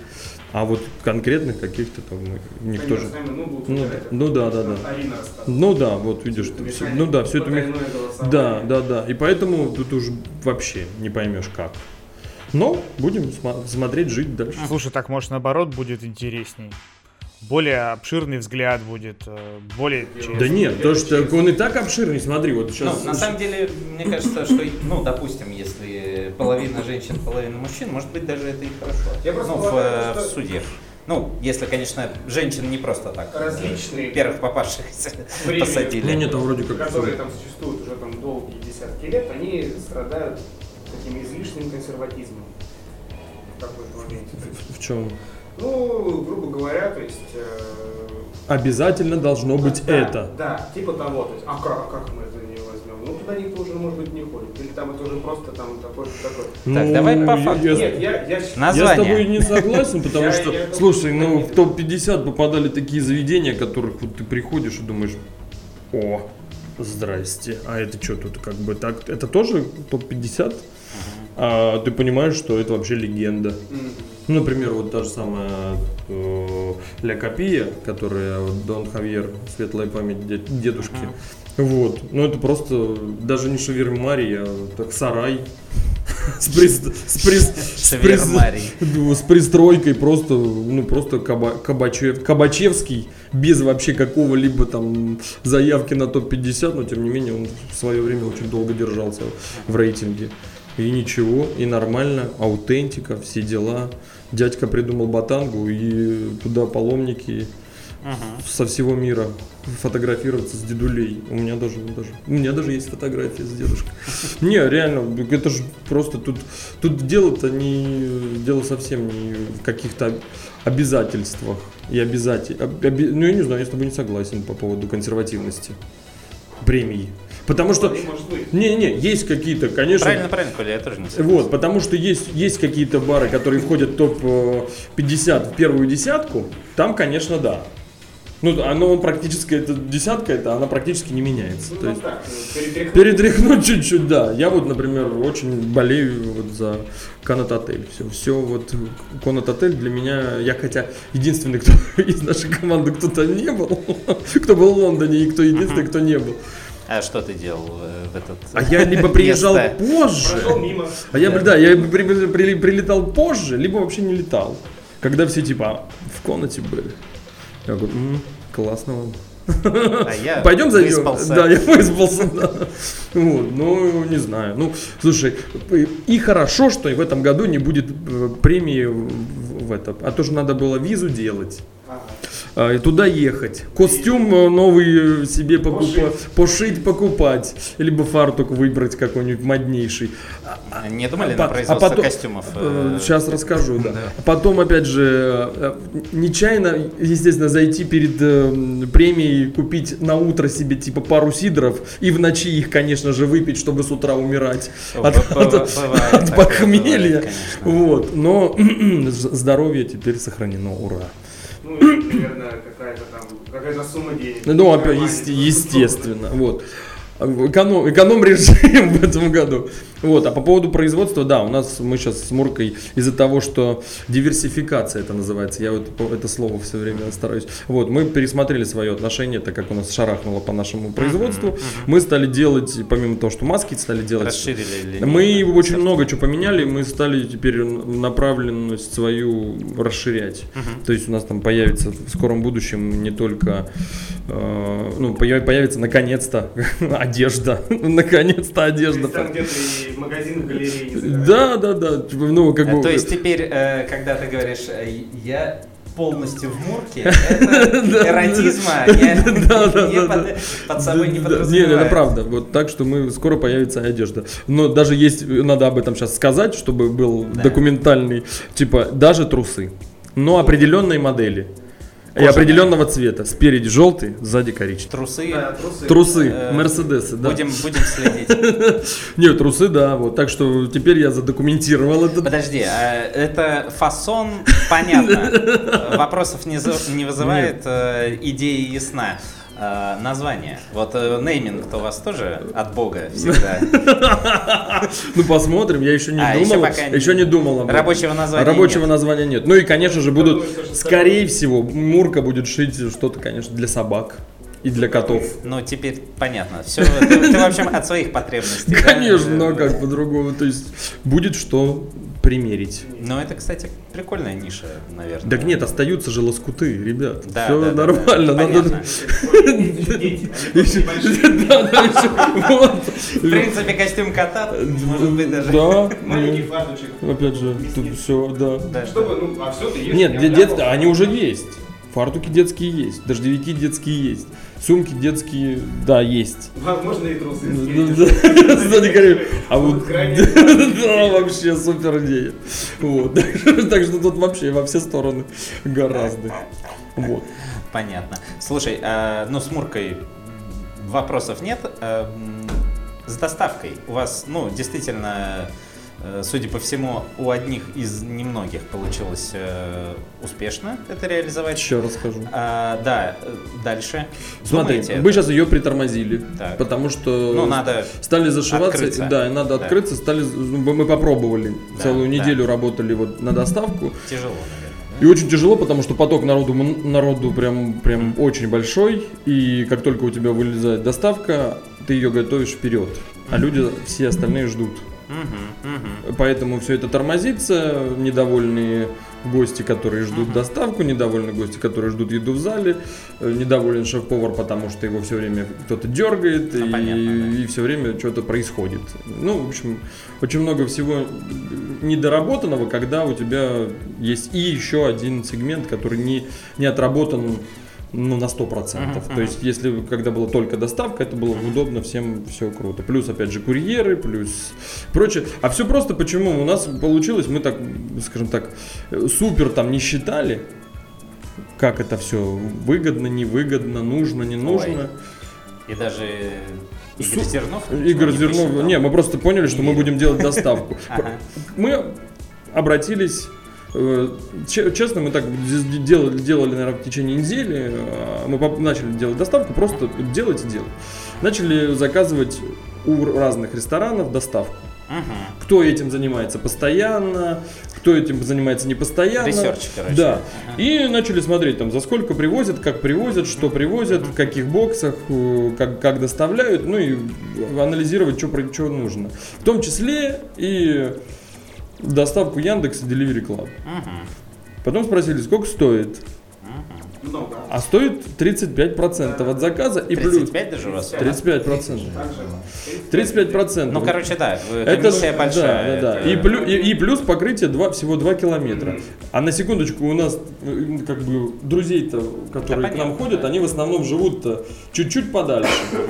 а вот конкретных каких-то там никто же... Ну, Ну, ну да, да, да. Ну да, вот видишь, ты всё- ну да, все это... Да, да, да. И поэтому тут уже вообще не поймешь как. Но будем смотреть, жить дальше. Слушай, так может наоборот будет интересней. Более обширный взгляд будет, э, более Да честный. нет, то что он и так обширный, смотри, вот сейчас. Ну, на самом деле, мне кажется, что, ну, допустим, если половина женщин, половина мужчин, может быть, даже это и хорошо. Я просто ну, в, полагаю, э, в суде. Ну, если, конечно, женщин не просто так. Различные Первых попавшихся посадили. Ну нет, а вроде как которые там существуют уже там долгие десятки лет, они страдают таким излишним консерватизмом в какой-то есть, в чем? Ну, грубо говоря, то есть... э, Обязательно должно быть да, это. Да, типа того. То есть, а как, а как мы это не возьмем? Ну, туда никто уже, может быть, не ходит. Или там это уже просто там такой такой. Так, давай по факту. Я, Нет, я, я, Нас- я с Название. тобой не согласен, потому что, слушай, ну в топ-50 попадали такие заведения, которых вот ты приходишь и думаешь, о, здрасте, а это что тут как бы так, это тоже топ-50? А ты понимаешь, что это вообще легенда. Ну, например, вот та же самая э, Ля Копия, которая вот Дон Хавьер, светлая память дед- дедушки. Вот. Ну, это просто даже не шавермарий, а так сарай. С, пристройкой просто, ну просто каба- кабачев, кабачевский, без вообще какого-либо там заявки на топ-50, но тем не менее он в свое время очень долго держался в рейтинге. И ничего, и нормально, аутентика, все дела. Дядька придумал батангу, и туда паломники со всего мира фотографироваться с дедулей. У меня даже, даже, у меня даже есть фотография с дедушкой. Не, реально, это же просто тут, тут дело-то не, дело совсем не в каких-то обязательствах и обязатель, об- оби- ну я не знаю, я с тобой не согласен по поводу консервативности премии. Потому что, не-не, есть какие-то, конечно, Правильно, правильно, Коля, я тоже не согласен. вот, потому что есть, есть какие-то бары, которые входят в топ-50 в первую десятку, там, конечно, да. Ну, оно практически, эта десятка, это она практически не меняется. Ну, То есть так, перетряхнуть. перетряхнуть чуть-чуть, да. Я вот, например, очень болею вот за Канат Отель. Все, все вот Конат Отель для меня, я хотя единственный, кто из нашей команды кто-то не был, кто был в Лондоне и кто единственный, кто не был. А что ты делал э, в этот А я либо приезжал место? позже, Прошел мимо. а я, бы, да, я бы при- при- прилетал позже, либо вообще не летал. Когда все типа «А, в комнате были. Я говорю, «М, классно вам. А я Пойдем зайдем. выспался. Да, я выспался, да. Вот, ну, не знаю. Ну, слушай, и хорошо, что и в этом году не будет э, премии в, в это. А то же надо было визу делать. А, И туда ехать. Костюм э, новый э, себе покупать, Пошить. пошить, покупать. Либо фартук выбрать какой-нибудь моднейший. Не думали А на производство а потом- костюмов? э, Сейчас расскажу, да. А Потом, опять же, нечаянно, естественно, зайти перед премией, купить на утро себе типа пару сидров и в ночи их, конечно же, выпить, чтобы с утра умирать от, от- от похмелья. бывает. Вот. Но здоровье теперь сохранено, ура. Ну, и, наверное, какая-то там, какая-то сумма денег. Ну, опять, естественно, вот. Эконом, эконом режим в этом году. Вот, а по поводу производства, да, у нас мы сейчас с Муркой из-за того, что диверсификация это называется, я вот это слово все время стараюсь. Вот, мы пересмотрели свое отношение, так как у нас шарахнуло по нашему производству. Мы стали делать, помимо того, что маски стали делать, Расширили мы очень много чего поменяли, мы стали теперь направленность свою расширять. То есть у нас там появится в скором будущем не только, э, ну, появ- появится наконец-то одежда, наконец-то То одежда. там где-то и в магазинах, галереи. Да, да, да, типа, ну, как А, бы... То есть теперь, э, когда ты говоришь, э, я полностью в мурке, это эротизма я Да, да, не да, под- собой не подразумеваю. это правда. Вот так что мы скоро появится одежда. Но даже есть, надо об этом сейчас сказать, чтобы был документальный, типа даже трусы, но определенной модели и определенного цвета. Спереди желтый, сзади коричневый. Трусы. Да, трусы. Трусы, Э, Мерседесы, да. Будем, будем следить. Нет, трусы, да, вот. Так что теперь я задокументировал это. Подожди, а это фасон, понятно. Вопросов не, не вызывает, э, идея ясна. А, название. Вот э, нейминг-то у вас тоже от бога всегда. Ну посмотрим, я еще не А, еще думал. не- еще не думал. об этом. Рабочего названия Рабочего нет. названия нет. Ну и, конечно же, будут, скорее всего, Мурка будет шить что-то, конечно, для собак и для котов. Ну, теперь понятно. Все, ты, ты, в общем, от своих потребностей. да? Конечно, но как по-другому. То есть будет что примерить. Ну, это, кстати, прикольная ниша, наверное. Так нет, остаются же лоскуты, ребят. Да, Все да, нормально. да, надо-. Да, вот. В принципе, костюм кота, может быть, даже. Да, Маленький ну, фарточек. опять же, тут все, да. Чтобы, ну, а все ты ешь. Нет, они уже есть. Фартуки детские есть, дождевики детские есть, сумки детские, да, есть. Возможно, и трусы. Ну, говоря, а вот да, вообще супер идея. Вот. Так что тут вообще во все стороны гораздо. Вот. Понятно. Слушай, а, ну с Муркой вопросов нет. А, С доставкой у вас, ну, действительно, Судя по всему, у одних из немногих получилось э, успешно это реализовать. Еще расскажу. А, да, э, дальше. Смотри, Думаете, мы сейчас ее притормозили, Так. потому что Ну, надо стали зашиваться, открыться. да, и надо Да. открыться, стали, мы попробовали, Да, целую да. неделю работали вот на доставку, тяжело, наверное. и очень тяжело, потому что поток народу, народу прям, прям очень большой, и как только у тебя вылезает доставка, ты ее готовишь вперед, а люди все остальные ждут. Поэтому все это тормозится, недовольные гости, которые ждут доставку, недовольные гости, которые ждут еду в зале, э, недоволен шеф-повар, потому что его все время кто-то дергает Ну, и, понятно, все время что-то происходит. Ну, в общем, очень много всего недоработанного, когда у тебя есть и еще один сегмент, который не, не отработан ну, на 100%. Мгм, То есть, если когда была только доставка, это было удобно, всем все круто. Плюс, опять же, курьеры, плюс прочее. А все просто почему? У нас получилось, мы так, скажем так, супер там не считали, как это все выгодно, невыгодно, нужно, не нужно. И даже Игорь Су- Зернов? Игорь не Зернов, посчитал? не, мы просто поняли, что мы верю. будем делать доставку. Мы обратились, честно, мы так делали, делали, наверное, в течение недели, а мы начали делать доставку, просто делать и делать. Начали заказывать у разных ресторанов доставку. Мгм. Кто этим занимается постоянно, кто этим занимается не постоянно. Ресерч, короче. Да. Ага. И начали смотреть, там, за сколько привозят, как привозят, что привозят, в каких боксах, э, как, как доставляют, ну и анализировать, что, что нужно. В том числе и доставку Яндекс и Delivery Club. Мгм. Потом спросили, сколько стоит. Много. А стоит 35% от заказа и плюс 35 даже у вас? 35%. Также 35%. Ну, короче, да, Это комиссия ж- большая. Да, да, да. это- И, плю- и- и плюс покрытие два, всего 2 километра. А на секундочку у нас э, как бы друзей-то, которые Да, к нам понятно, ходят, да. они в основном живут чуть-чуть подальше.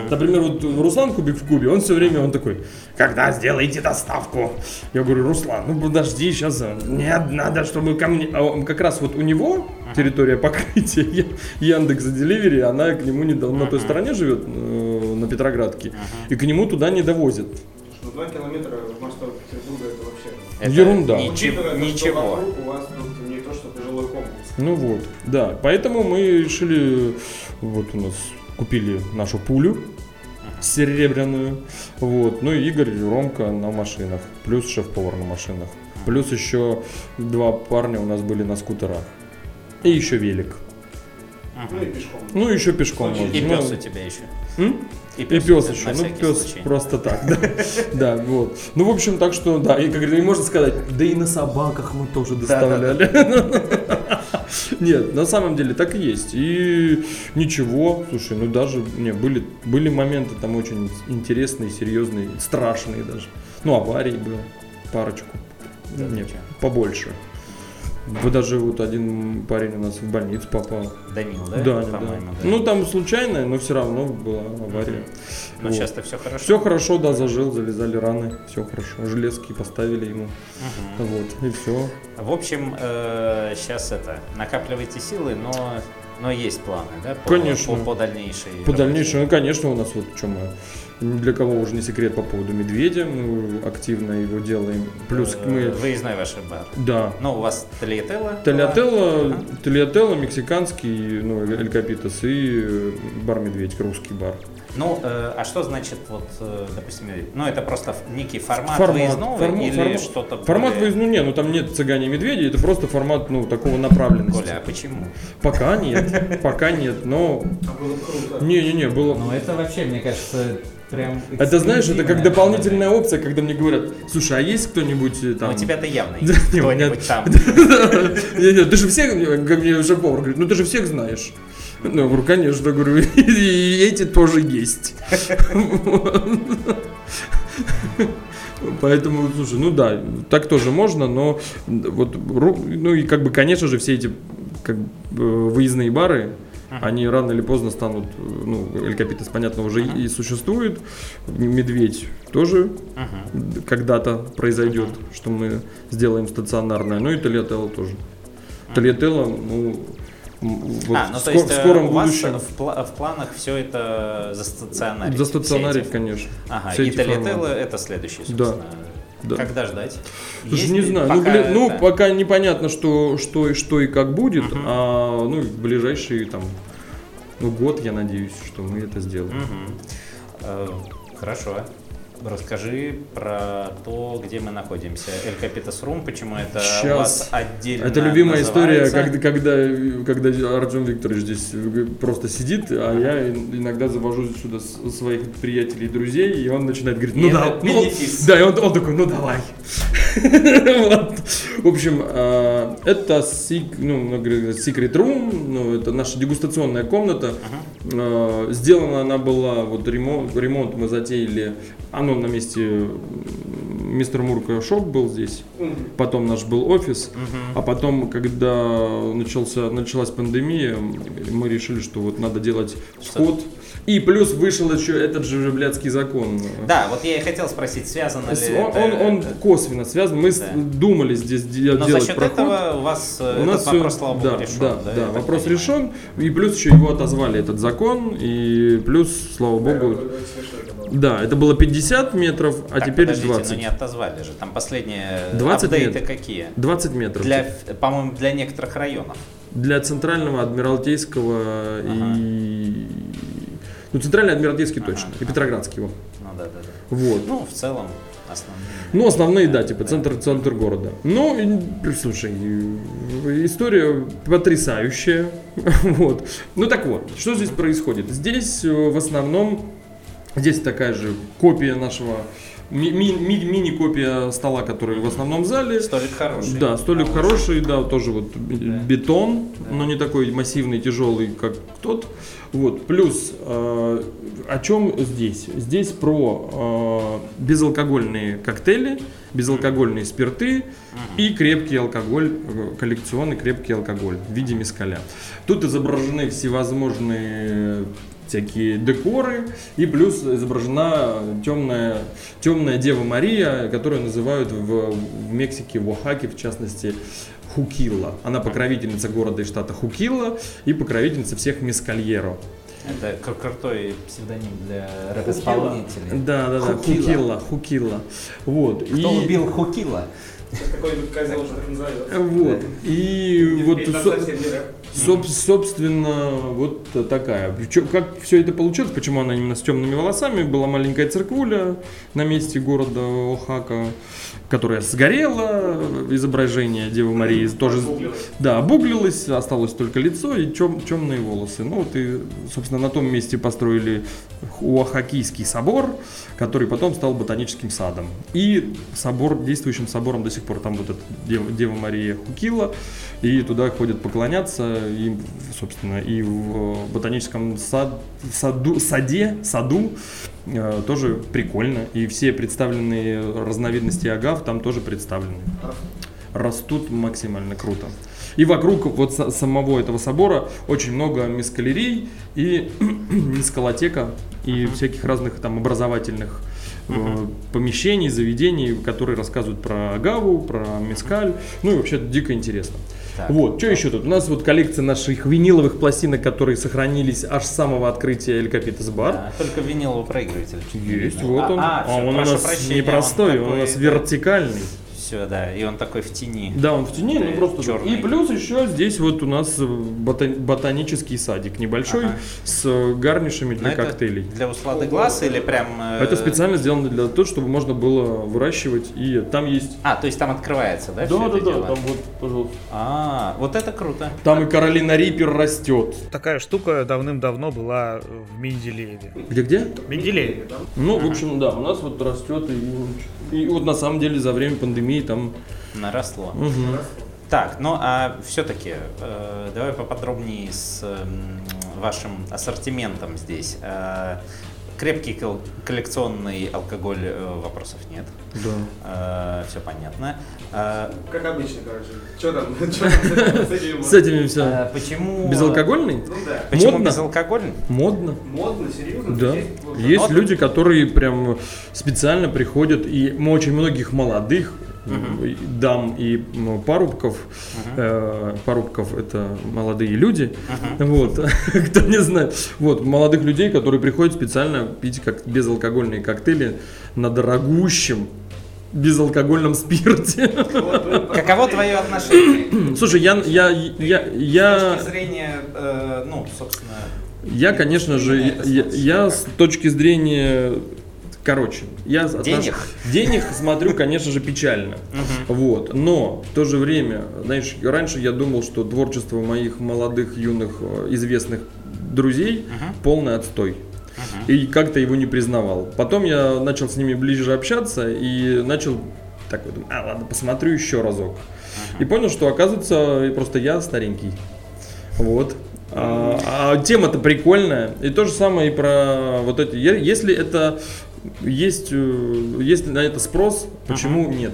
Например, вот Руслан Кубик в Кубе, он все время он такой, когда сделаете доставку? Я говорю, Руслан, ну подожди, сейчас, нет, надо, чтобы ко мне... А как раз вот у него территория покрытия Яндекс Деливери, она к нему не на той стороне живет, э, на Петроградке, и к нему туда не довозят. Ну, 2 километра в масштабе Петербурга это вообще. это Ерунда. ничего- Учитывая, что Ничего. вокруг у вас тут не то, что жилой комплекс. Ну вот, да. Поэтому мы решили, вот у нас купили нашу пулю серебряную, вот. Ну и Игорь, Ромка на машинах, плюс шеф-повар на машинах, плюс еще два парня у нас были на скутерах и еще велик. Ну и пешком. Ну еще пешком И можно. И пес у тебя еще. м? И И пес, пес на еще, ну пес случай. просто так, да, да, вот. Ну в общем так что, да, и как говорится, и можно сказать, да и на собаках мы тоже доставляли. Нет, на самом деле так и есть. И ничего, слушай, ну даже не были были моменты там очень интересные, серьезные, страшные даже. Ну аварий было парочку, Да, нет, ничего. побольше. Вот даже вот один парень у нас в больницу попал. Данил, да? Да, да. Да. Ну там случайно, но все равно была авария. Но вот. сейчас-то все хорошо. Все хорошо, да, зажил, завязали раны, все хорошо. Железки поставили ему. Мгм. Вот, и все. В общем, сейчас это, накапливайте силы, но, но есть планы, да? По, Конечно. По, по дальнейшей По работе? дальнейшему, ну, конечно, у нас вот что мы. Ни Для кого уже не секрет по поводу медведя, мы активно его делаем. Плюс Э, мы. Выездной ваш бар. Да. Ну, у вас Тольяттелло? Тольяттелло, Ага. Тольяттелло, мексиканский, ну, Эль Капитас и э, бар Медведь, русский бар. Ну, э, а что значит, вот, э, допустим, ну, это просто некий формат, Формат, выездного формат, или формат. что-то Формат более- выездной, не, ну там нет цыгане и медведей, это просто формат, ну, такого направленности. Коля, а почему? Пока нет, пока нет, но... А было бы круто. Не-не-не, было... Ну это вообще, мне кажется, прям Это знаешь, это как дополнительная опция, когда мне говорят, слушай, а есть кто-нибудь э, Ну, там... у тебя-то явно Да, есть кто-нибудь нет. там. Ты же всех, как мне шеф-повар говорит, ну ты же всех знаешь. Ну, я говорю, конечно, говорю, и эти тоже есть. Поэтому, слушай, ну да, так тоже можно, но вот, ну и как бы, конечно же, все эти как бы, э, выездные бары, они рано или поздно станут, э, ну, Эль Капитас, понятно, уже и- и существует, Медведь тоже когда-то произойдет, что мы сделаем стационарное. Ну и Тольяттелло тоже. Тольяттелло, ну, вот а, ну в, то есть в э, скором у вас будущем. в, пла- в планах все это застационарить? За все стационарить, эти- конечно. Ага, все и форматы. это следующий, собственно. Да. Когда ждать? Слушай, Есть не знаю. ну, пока ну, это- пока непонятно, что, что, и- что и как будет, Мгм. а ну, в ближайший там, ну, год, я надеюсь, что мы это сделаем. Мгм. Э, Хорошо. Расскажи про то, где мы находимся. Эль Капитас Рум, почему это у Щас. вас отдельно Это любимая история, называется? когда, когда, когда Артем Викторович здесь просто сидит, а я иногда завожу сюда своих приятелей и друзей, и он начинает говорить, ну да, ну, да, и он, он такой, ну давай. В общем, э, это ну, Secret Room, ну, это наша дегустационная комната. Э, Сделана она была, вот ремонт, ремонт мы затеяли, оно на месте мистер Мурка шоп был здесь, потом наш был офис, а потом, когда начался, началась пандемия, мы решили, что вот надо делать вход. И плюс вышел еще этот же блядский закон. Да, вот я и хотел спросить, связано ли Он, это... он- он косвенно связан. Мы Да. думали здесь де- Но делать за счет проход. этого у вас э, У нас этот вопрос, всё- слава да, богу, решен. да, да, так вопрос понимаю? решен. И плюс еще его отозвали, этот закон. И плюс, слава богу, да, это было 50 метров, а Так, теперь подождите, 20. ну не отозвали же. Там последние 20 апдейты метров. какие? 20 метров. Для, по-моему, для некоторых районов. Для центрального, адмиралтейского Ага. и... Ну, центральный адмиралтейский Ага, точно. И ага. Петроградский его. Ну да, да, да. Вот. Ну, в целом, основные. Ну, основные, да, типа центр, центр города. Ну, и, слушай, и- история потрясающая. Вот. Ну так вот, что здесь происходит? Здесь э, в основном, здесь такая же копия нашего, ми- ми- ми- мини-копия стола, который в основном зале. Столик хороший. Да, столик А, хороший, да, тоже вот бетон, Да. но не такой массивный, тяжелый, как тот. Вот, плюс, э, о чем здесь? Здесь про э, безалкогольные коктейли, безалкогольные спирты и крепкий алкоголь, э, коллекционный крепкий алкоголь в виде мескаля. Тут изображены всевозможные всякие декоры, и плюс изображена темная, темная Дева Мария, которую называют в, в Мексике, в Оахаке, в частности, Хукилла. Она покровительница города и штата Хукилла и покровительница всех мескальеро. Это кру- крутой псевдоним для рэп-исполнителей. Да, да, да, Хукилла. Хукилла, Хукилла. Вот. Кто и, убил Хукила? Какой-нибудь козел уже так назовет. Вот. И вот. Соб- собственно, вот такая. Чё- Как все это получилось, почему она именно с темными волосами? Была маленькая церквуля на месте города Оахака, которая сгорела, изображение Девы Марии тоже Обуглилось. да, обуглилось, осталось только лицо и чем, темные волосы. Ну вот и, собственно, на том месте построили Оахакийский собор, который потом стал ботаническим садом. И собор, действующим собором до сих пор там вот эта Дева, Дева Мария Хукила, и туда ходят поклоняться, и, собственно, и в ботаническом сад- саду, саде, саду тоже прикольно, и все представленные разновидности агав там тоже представлены растут максимально круто. И вокруг вот са- самого этого собора очень много мискалерей и мискалотека и всяких разных там образовательных э, помещений, заведений, которые рассказывают про агаву, про мискаль. Ну и вообще дико интересно. Так. Вот, что еще тут? У нас вот коллекция наших виниловых пластинок, которые сохранились аж с самого открытия Эль Капитас Бар. Да, только виниловый проигрыватель. Есть, вот он. А, А, всё, он у нас прощения, непростой, он, такой, у нас вертикальный. Все, да, и он такой в тени. Да, он в тени, ну Э, просто. чёрный. И плюс еще здесь вот у нас бота- ботанический садик небольшой Ага. с гарнишами Но для это коктейлей. Для услады глаз или прям... э, Это специально сделано для того, чтобы можно было выращивать. И там есть. А, то есть там открывается, да, Да, да, это да, дело? там вот, пожалуйста. А, вот это круто. Там и Каролина Риппер растет. Такая штука давным-давно была в Менделееве. Где-где? Менделееве. Ну, в общем, да, у нас вот растет. И, и вот на самом деле за время пандемии там. Наросло. Мгм. Так, ну а все-таки давай поподробнее с м, вашим ассортиментом здесь. Э, крепкий кол- коллекционный алкоголь э, вопросов нет. Да. все понятно. Э, Как обычно, короче. Что там? Что там с этим? С этими все. э, почему... Безалкогольный? Ну да. Почему безалкогольный? Модно. Модно, серьезно? Да. Есть люди, которые прям специально приходят, и мы очень многих молодых Э, дам и м, парубков, э, парубков это молодые люди, Мгм. вот, кто не знает, вот, молодых людей, которые приходят специально пить как безалкогольные коктейли на дорогущем безалкогольном спирте. Каково твое отношение? Слушай, я, я, я, С я, точки зрения, э, ну, собственно, я, конечно же, я, я с точки зрения, короче, я отнош- Денег? денег смотрю, конечно же, печально. Вот, но в то же время, знаешь, раньше я думал, что творчество моих молодых, юных, э, известных друзей полный отстой. И как-то его не признавал. Потом я начал с ними ближе общаться и начал так вот, думаю, а ладно, посмотрю еще разок. И понял, что оказывается просто я старенький. Вот. А, а тема-то прикольная. И то же самое и про вот эти. Если это есть, э, есть на это спрос, почему нет?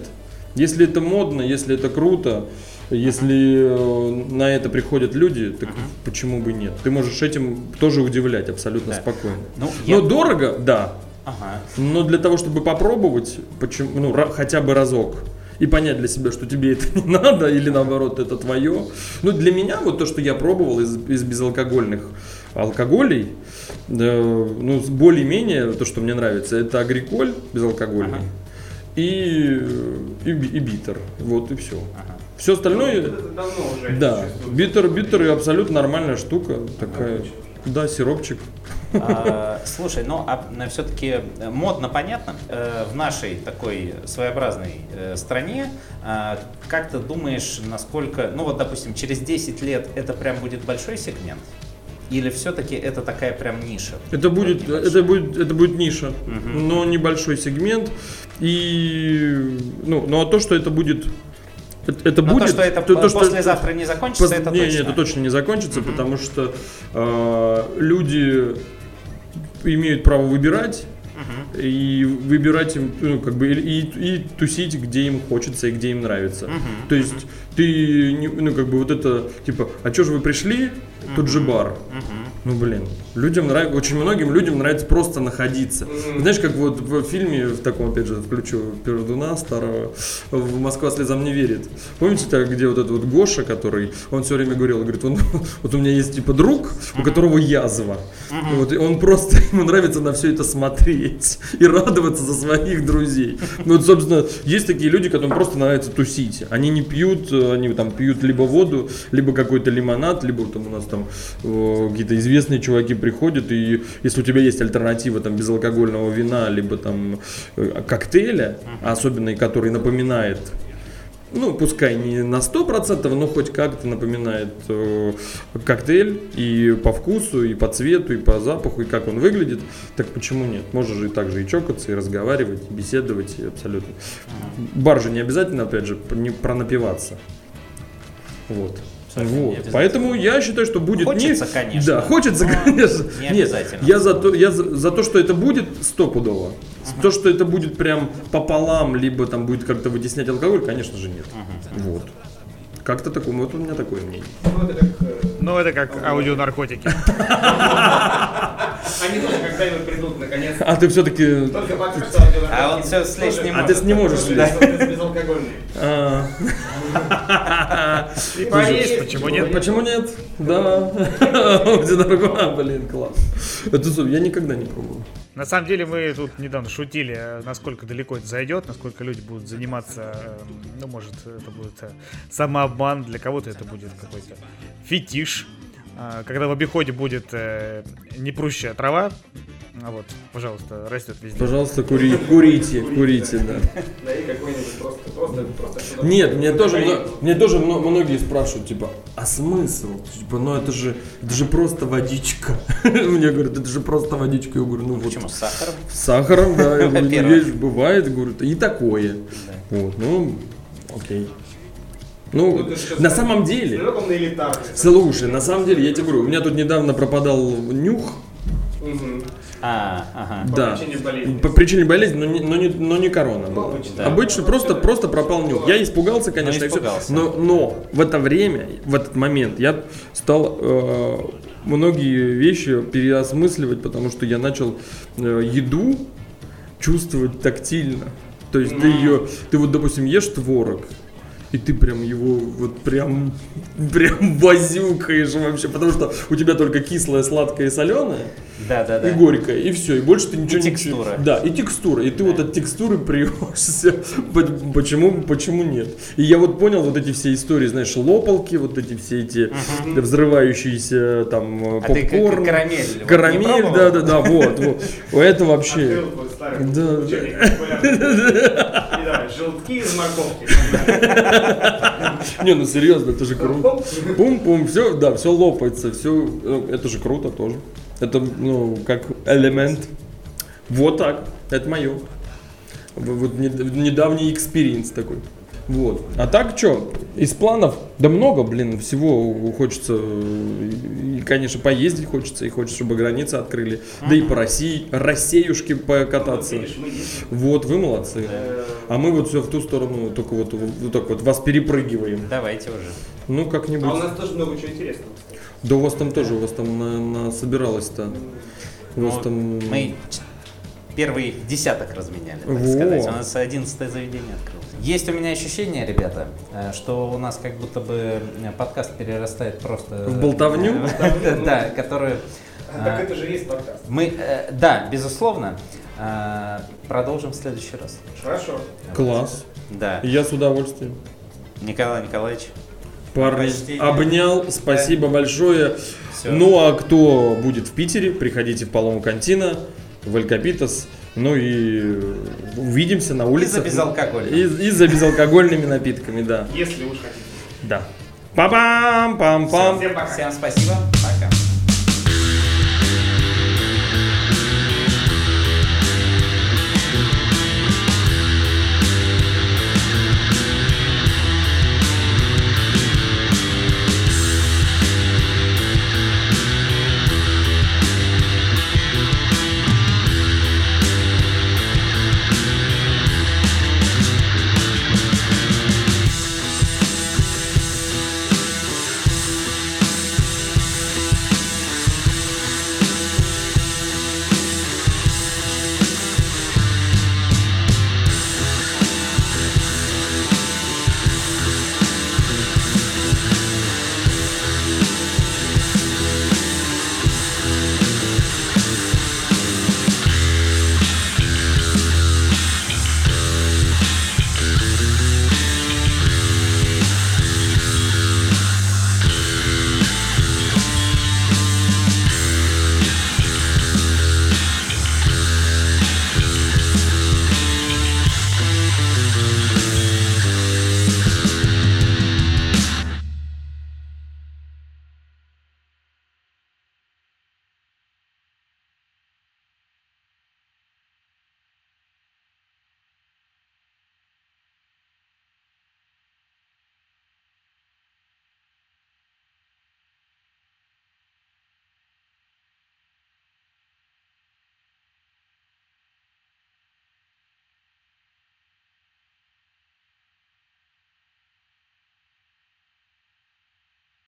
Если это модно, если это круто, если э, на это приходят люди, так почему бы нет? Ты можешь этим тоже удивлять абсолютно Да. спокойно. ну, я... Но дорого, да. Ага. Но для того, чтобы попробовать, почему, ну, ра- хотя бы разок, и понять для себя, что тебе это не надо, или наоборот, это твое. Ну, для меня вот то, что я пробовал из, из безалкогольных алкоголей, ну, более-менее то, что мне нравится, это агриколь безалкогольный Ага. и, и, и битер. Вот и все. Ага. Все остальное, Это давно уже да, битер, битер и абсолютно нормальная штука, такая, да, сиропчик. А, Слушай, ну а все-таки модно понятно э, в нашей такой своеобразной э, стране. а, Как ты думаешь, насколько, ну вот допустим, через 10 лет это прям будет большой сегмент? Или все-таки это такая прям ниша? Это будет, это будет, это будет ниша, Мгм. но небольшой сегмент. И, ну, ну а то, что это будет, это, это будет. то, что это то- то, что- послезавтра не закончится, пос- это не, точно. не, это точно не закончится, потому что э, люди имеют право выбирать. Мгм. И выбирать им, ну, как бы, и, и тусить, где им хочется и где им нравится. Мгм. То есть ты, ну, как бы, вот это, типа, а чё же вы пришли? Тут же бар. Ну блин, людям нравится, очень многим людям нравится просто находиться. Знаешь, как вот в фильме, в таком, опять же, включу Пердуна старого, в «Москва слезам не верит». Помните, так, где вот этот вот Гоша, который, он все время говорил, говорит, он, вот у меня есть типа друг, у которого язва. Вот, и он просто, ему нравится на все это смотреть и радоваться за своих друзей. Ну вот, собственно, есть такие люди, которым просто нравится тусить. Они не пьют, они там пьют либо воду, либо какой-то лимонад, либо там у нас там какие-то известные чуваки приходят, и если у тебя есть альтернатива там безалкогольного вина, либо там э, коктейля, особенно который напоминает ну, пускай не на 100%, но хоть как-то напоминает э, коктейль и по вкусу, и по цвету, и по запаху, и как он выглядит, так почему нет? Можно же и так же и чокаться, и разговаривать, и беседовать, и абсолютно. Бар же не обязательно, опять же, не пронапиваться. Вот. Вот. Поэтому я считаю, что будет Хочется, не... конечно, Да, хочется, но конечно. не Нет, обязательно. я за то, я за, за то, что это будет стопудово. То, что это будет прям пополам, либо там будет как-то вытеснять алкоголь, конечно же нет. Вот. Как-то такое, вот у меня такое мнение. Ну, это как... э, Ну, это как аудионаркотики. Они тоже когда-нибудь придут, наконец. А ты все-таки... Только пока что аудионаркотики А он всё слезть тоже- не А ты не можешь тоже почему нет? Почему нет? Да. Где дорого? Блин, класс. Это я никогда не пробовал. На самом деле мы тут недавно шутили, насколько далеко это зайдет, насколько люди будут заниматься, э, ну, может, это будет э, самообман, для кого-то это будет какой-то фетиш, А, когда в обиходе будет э, непрущая трава, а вот, пожалуйста, растет везде. Пожалуйста, кури, курите, курите, да. Да и какой-нибудь просто, просто, просто Нет, мне тоже, мне тоже мно- многие спрашивают, типа, а смысл? Типа, ну это же, это же просто водичка. Мне говорят, это же просто водичка. Я говорю, ну вот. Почему с сахаром? С сахаром, да. Я говорю, есть, бывает, говорю, и такое. Вот, ну, окей. Ну, Ну, на самом деле, на слушай, на самом деле, я тебе говорю, у меня тут недавно пропадал нюх. А, ага. По да, причине болезни. по причине болезни, но не, но не, но не корона была. обычно. Да. Обычно просто, просто пропал нюх. Я испугался, конечно, и всё. испугался. но, но в это время, в этот момент я стал э, многие вещи переосмысливать, потому что я начал э, еду чувствовать тактильно. То есть ты ее, ты вот, допустим, ешь творог, и ты прям его вот прям, прям возюкаешь вообще, потому что у тебя только кислое, сладкое и соленое, Да, да, да. и горькое, и все, и больше ты ничего И не текстура. Да, и текстура, и ты вот от текстуры приешься, почему, почему нет? И я вот понял вот эти все истории, знаешь, лопалки, вот эти все эти взрывающиеся там э, А ты попкорн, карамель вот не карамель, пробовал? да, да, да, вот, вот, это вообще, Да. желтки из морковки. не, ну серьезно, это же круто. Пум-пум, все, да, все лопается, все, это же круто тоже. Это, ну, как элемент. Вот так, это мое. Вот нед- недавний experience такой. Вот. А так что, из планов, да много, блин, всего хочется, и, конечно, поездить хочется, и хочется, чтобы границы открыли, да и по России, Россеюшки покататься. Видишь, мы ездим. Вот, вы молодцы. Э, А мы вот все в ту сторону, только вот, вот так вот вас перепрыгиваем. Давайте уже. Ну, А у как-нибудь. нас тоже много чего интересного. Да у вас там тоже, у вас там на, на- собиралось-то. У вас Ну, там... Мы первый десяток разменяли, так Во. сказать. У нас одиннадцатое заведение открылось. Есть у меня ощущение, ребята, э, что у нас как будто бы э, подкаст перерастает просто... В болтовню? Да, которую... Так э, это же есть подкаст. Мы, да, безусловно, продолжим в следующий раз. Хорошо. Класс. Да. Я с удовольствием. Николай Николаевич, Парни, обнял, спасибо большое. Ну, а кто будет в Питере, приходите в Палому Кантина, в Элькапитас. Ну и увидимся на улице. за безалкогольным. И, и за безалкогольными напитками, да. Если уж хотите. Да. Пам-пам, пам-пам. Всем пока. всем спасибо.